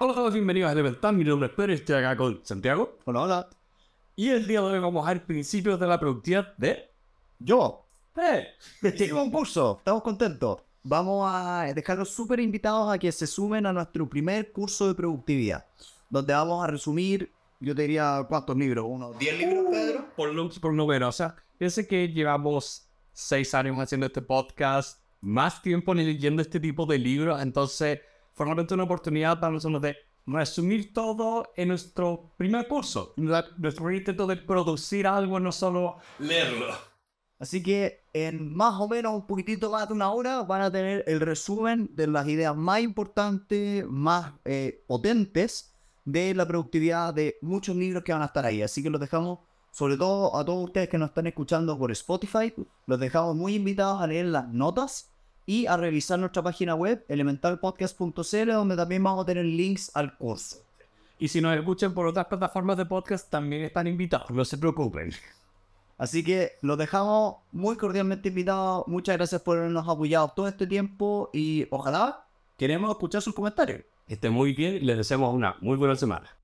Hola a todos, bienvenidos a Elemental. Mi nombre es Pedro estoy acá con Santiago. Hola, hola. Y el día de hoy vamos a ver principios de la productividad de... Yo. ¡Eh! Un curso. Estamos contentos. Vamos a dejarlos súper invitados a que se sumen a nuestro primer curso de productividad. Donde vamos a resumir, yo te diría, ¿cuántos libros? ¿Unos 10 libros, Pedro? Por lo por noveno, o sea, piense que llevamos seis años haciendo este podcast, más tiempo leyendo este tipo de libros, entonces fue realmente una oportunidad para nosotros de resumir todo en nuestro primer curso. Nuestro intento de producir algo, no solo leerlo. Así que en más o menos un poquitito más de una hora van a tener el resumen de las ideas más importantes, más eh, potentes de la productividad de muchos libros que van a estar ahí. Así que los dejamos, sobre todo a todos ustedes que nos están escuchando por Spotify, los dejamos muy invitados a leer las notas y a revisar nuestra página web elementalpodcast.cl donde también vamos a tener links al curso. Y si nos escuchan por otras plataformas de podcast, también están invitados, no se preocupen. Así que los dejamos muy cordialmente invitados. Muchas gracias por habernos apoyado todo este tiempo y ojalá queremos escuchar sus comentarios. Estén muy bien y les deseamos una muy buena semana.